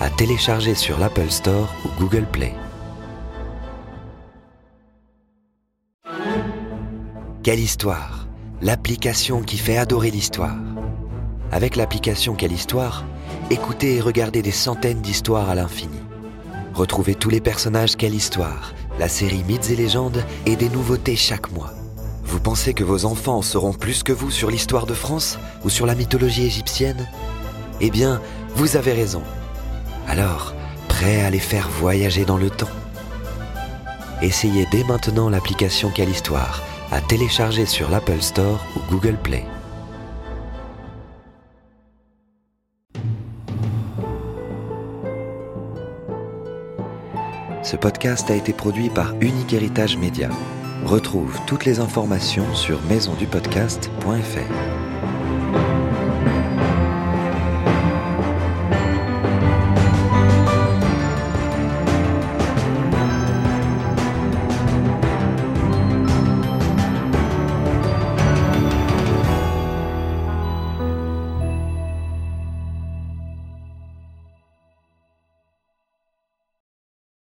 à télécharger sur l'Apple Store ou Google Play. Quelle Histoire L'application qui fait adorer l'histoire. Avec l'application Quelle Histoire, écoutez et regardez des centaines d'histoires à l'infini. Retrouvez tous les personnages Quelle Histoire, la série Mythes et légendes et des nouveautés chaque mois. Vous pensez que vos enfants sauront plus que vous sur l'histoire de France ou sur la mythologie égyptienne? Eh bien, vous avez raison. Alors, prêt à les faire voyager dans le temps? Essayez dès maintenant l'application Quelle Histoire à télécharger sur l'Apple Store ou Google Play. Ce podcast a été produit par Unique Héritage Média. Retrouve toutes les informations sur maisondupodcast.fr.